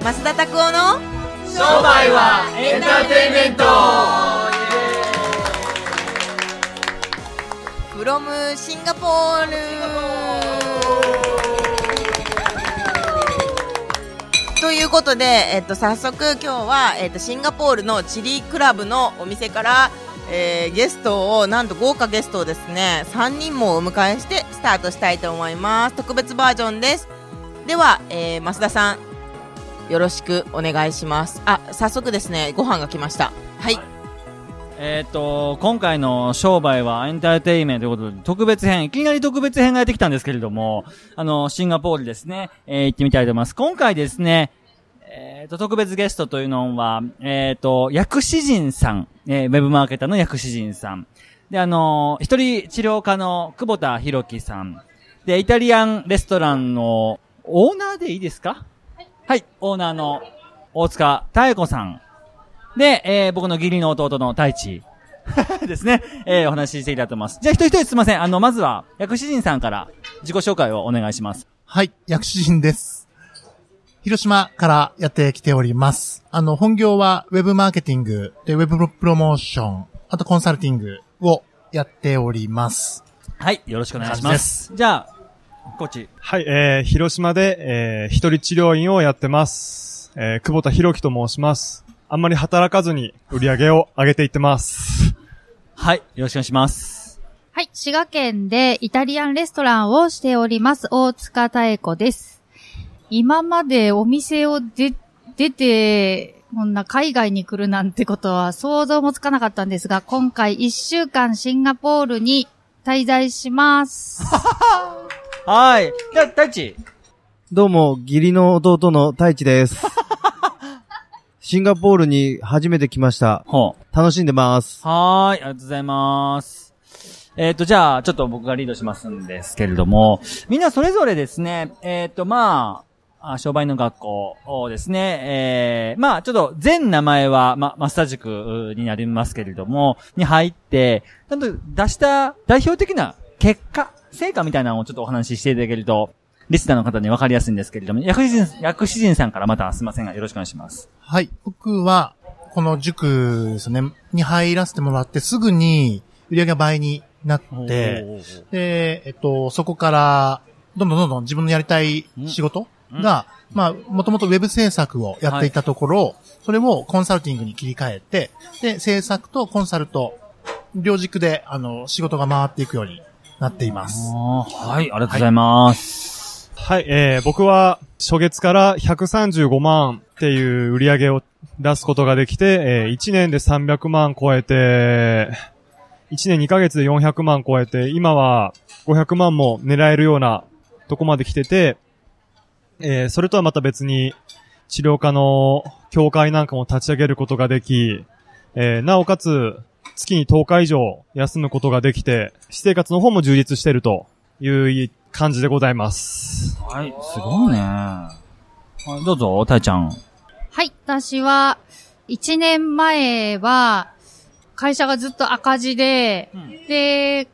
増田拓夫の商売はエンターテインメント。フロムシンガポールということで、えっと、早速今日は、えっと、シンガポールのチリクラブのお店から、えーゲストをなんと豪華ゲストをですね3人もお迎えしてスタートしたいと思います。特別バージョンです。では、えー増田さんよろしくお願いしますあ早速ですねご飯が来ましたはいえっ、と、今回の商売はエンターテイメントということで、特別編、いきなり特別編がやってきたんですけれども、あの、シンガポールですね、えー行ってみたいと思います。今回ですね、えっ、と、特別ゲストというのは、えっ、と、薬師人さん、えーウェブマーケターの薬師人さん。で、あの一人治療家の久保田博樹さん。で、イタリアンレストランのオーナーでいいですか？はい、オーナーの大塚妙子さん。で、えー僕の義理の弟の太一 ですね。えーお話ししていきたいと思います。じゃあ一人一人すいません。あの、まずは、薬師人さんから自己紹介をお願いします。はい、薬師人です。広島からやってきております。あの、本業はウェブマーケティングでウェブプロモーション、あとコンサルティングをやっております。はい、よろしくお願いします。じゃあ、コーチ。はい、えー、広島で、えー、一人治療院をやってます。えー、久保田博樹と申します。あんまり働かずに売り上げを上げていってます。はい、よろしくお願いします。はい、滋賀県でイタリアンレストランをしております、大塚妙子です。今までお店を出、出て、こんな海外に来るなんてことは想像もつかなかったんですが、今回1週間シンガポールに滞在します。はい。じゃあ、太一。どうも、義理の弟の太一です。シンガポールに初めて来ました。楽しんでます。はーい、ありがとうございます。えっ、と、じゃあ、ちょっと僕がリードしますんですけれども、みんなそれぞれですね、えっ、と、まあ、あ商売の学校をですね、えー、まあ、ちょっと全名前は、ま、マスター塾になりますけれども、に入って、ちゃんと出した代表的な結果、成果みたいなのをちょっとお話ししていただけると、リスナーの方に分かりやすいんですけれども、薬師人、薬師人さんからまたすいませんが、よろしくお願いします。はい、僕は、この塾ですね、に入らせてもらってすぐに売り上げが倍になって、で、えっと、そこから、どんどんどんどん自分のやりたい仕事が、まあ、もともとウェブ制作をやっていたところ、それをコンサルティングに切り替えて、で、制作とコンサルと、両軸で、あの、仕事が回っていくようになっています。はい、ありがとうございます。はい、えー、僕は初月から135万っていう売り上げを出すことができて、えー、1年で300万超えて、1年2ヶ月で400万超えて、今は500万も狙えるようなとこまで来てて、えー、それとはまた別に治療科の協会なんかも立ち上げることができ、えー、なおかつ月に10日以上休むことができて、私生活の方も充実してるという感じでございます。はい、すごいね。はい、どうぞ、たいちゃん。はい、私は、1年前は、会社がずっと赤字で、で、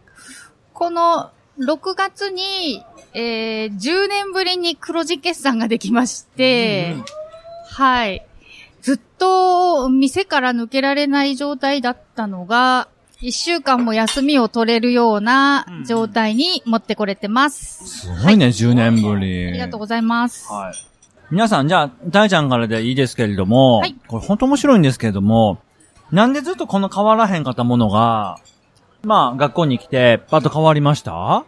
この6月に、えー、10年ぶりに黒字決算ができまして、はい。ずっと店から抜けられない状態だったのが、1週間も休みを取れるような状態に持ってこれてます。すごいね、10年ぶり。ありがとうございます。はい。皆さん、じゃあ、たいちゃんからでいいですけれども、はいこれ本当面白いんですけれども、なんでずっとこの変わらへんかったものが、まあ、学校に来て、パッと変わりました？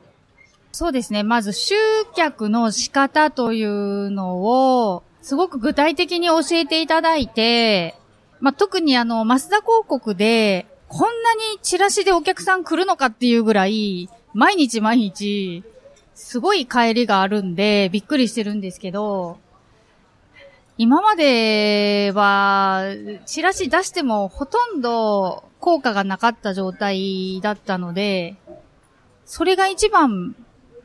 そうですね。まず集客の仕方というのを、すごく具体的に教えていただいて、まあ、特にあの、マスダ広告で、こんなにチラシでお客さん来るのかっていうぐらい、毎日毎日、すごい帰りがあるんで、びっくりしてるんですけど、今までは、チラシ出してもほとんど効果がなかった状態だったので、それが一番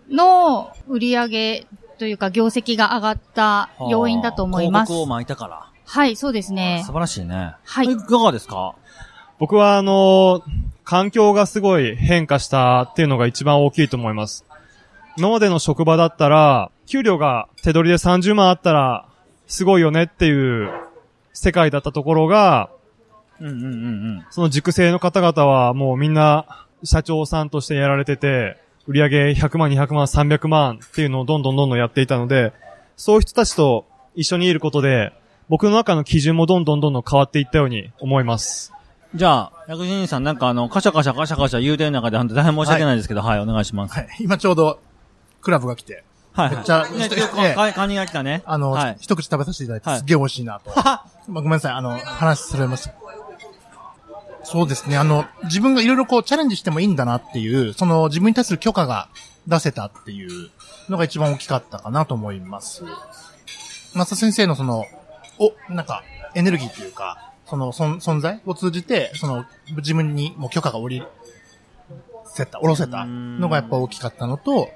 の売り上げというか業績が上がった要因だと思います。広告を巻いたから。はい、そうですね素。晴らしいね。はいいかがですか？僕はあの環境がすごい変化したっていうのが一番大きいと思います。今までの職場だったら、給料が手取りで30万あったら、すごいよねっていう世界だったところが、うんうんうんうん。その熟成の方々はもうみんな社長さんとしてやられてて、売上100万、200万、300万っていうのをどんどんどんどんやっていたので、そういう人たちと一緒にいることで、僕の中の基準もどんどんどんどん変わっていったように思います。じゃあ、薬師人さんなんかあの、カシャカシャカシャカシャ言うてる中で、本当大変申し訳ないですけど、はい、お願いします。はい。今ちょうど、クラブが来て、はい、めっちゃね、カカニが来たね。あの、はい。一口食べさせていただいて、はいすっげえ美味しいなと。まあ、ごめんなさい、あの、話されました。そうですね、あの、自分がいろいろこうチャレンジしてもいいんだなっていう、その自分に対する許可が出せたっていうのが一番大きかったかなと思います。マサ先生のその、お、なんか、エネルギーというか、その存在を通じて、その、自分にもう許可が降りせた、下ろせたのがやっぱ大きかったのと、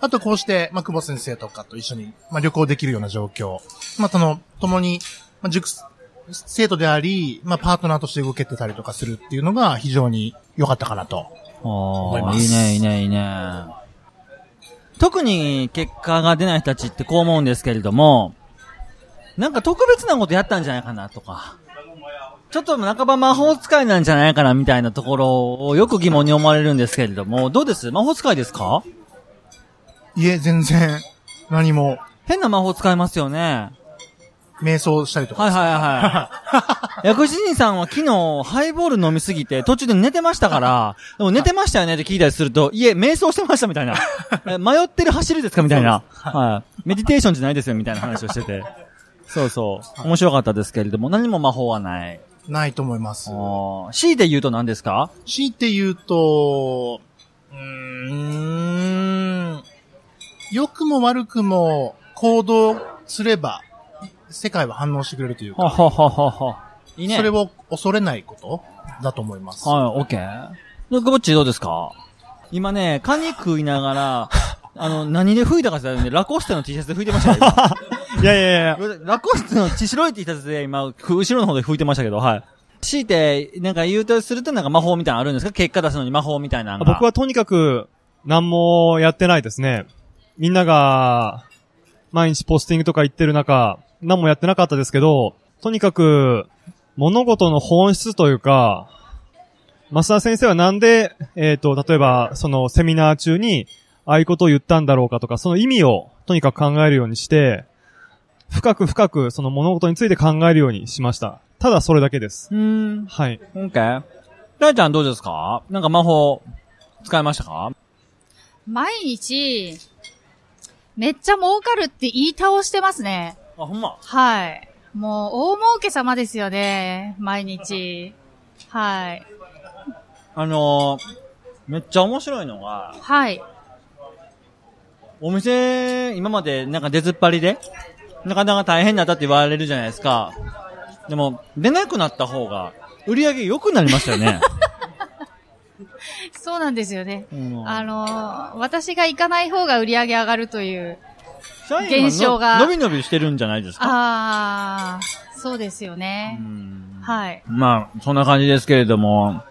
あとこうして、まあ、久保先生とかと一緒に、まあ、旅行できるような状況。まあ、その、共に、まあ、塾、生徒であり、まあ、パートナーとして動けてたりとかするっていうのが非常に良かったかなと。いますいいね、いいね、いいね。特に結果が出ない人たちってこう思うんですけれども、なんか特別なことやったんじゃないかなとか、ちょっと半ば魔法使いなんじゃないかなみたいなところをよく疑問に思われるんですけれども、どうです？魔法使いですか？いえ、全然、何も、変な魔法使いますよね。瞑想したりとか。はいはいはい。薬師人さんは昨日ハイボール飲みすぎて途中で寝てましたから、でも寝てましたよねって聞いたりすると、いえ、瞑想してましたみたいな。え迷ってる走りですかみたいな。はい。メディテーションじゃないですよみたいな話をしてて。そうそう。面白かったですけれども、何も魔法はない。ないと思います。おー C で言うと何ですか？強いて言うと、うーん、良くも悪くも行動すれば、世界は反応してくれるというか、ははははは。いいね。それを恐れないことだと思います。はい、オッケー。で、グボッチどうですか？今ね、カニ食いながら、あの、何で拭いたかって言ったらね、ラコステの T シャツで拭いてましたよ。今 いやいやいや、ラコステの血白い T シャツで今、く後ろの方で拭いてましたけど、はい。強いて、なんか言うとするとなんか魔法みたいなのあるんですか？結果出すのに魔法みたいなのが。僕はとにかく何もやってないですね。みんなが毎日ポスティングとか言ってる中、何もやってなかったですけど、とにかく物事の本質というか、増田先生はなんで、えっ、と、例えば、そのセミナー中に、ああいうことを言ったんだろうかとか、その意味をとにかく考えるようにして、深く深くその物事について考えるようにしました。ただそれだけです。うーん。はい。オッケー。ライちゃんどうですか？なんか魔法、使いましたか？毎日、めっちゃ儲かるって言い倒してますね。あ、ほんま。はい。もう、大儲け様ですよね。毎日。はい。あのー、めっちゃ面白いのが、はい。お店、今までなんか出ずっぱりで、なかなか大変だったって言われるじゃないですか。でも、出なくなった方が、売り上げ良くなりましたよね。そうなんですよね。うんあのー私が行かない方が売り上げ上がるという。社員現象が伸び伸びしてるんじゃないですか？あー、そうですよね。うんはい。まあ、そんな感じですけれども、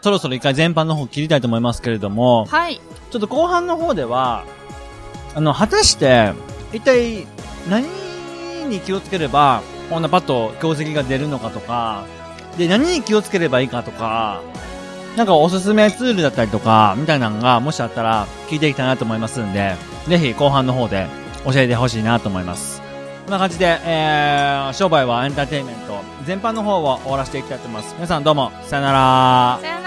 そろそろ一回全般の方切りたいと思いますけれども、はい。ちょっと後半の方では、あの、果たして、一体何に気をつければ、こんなパッと業績が出るのかとか、で、何に気をつければいいかとか、なんかおすすめツールだったりとか、みたいなのが、もしあったら聞いていきたいなと思いますんで、ぜひ後半の方で教えてほしいなと思います。こんな感じで、えー、商売はエンターテインメント、全般の方を終わらせていきたいと思います。皆さんどうも、さよなら。さよなら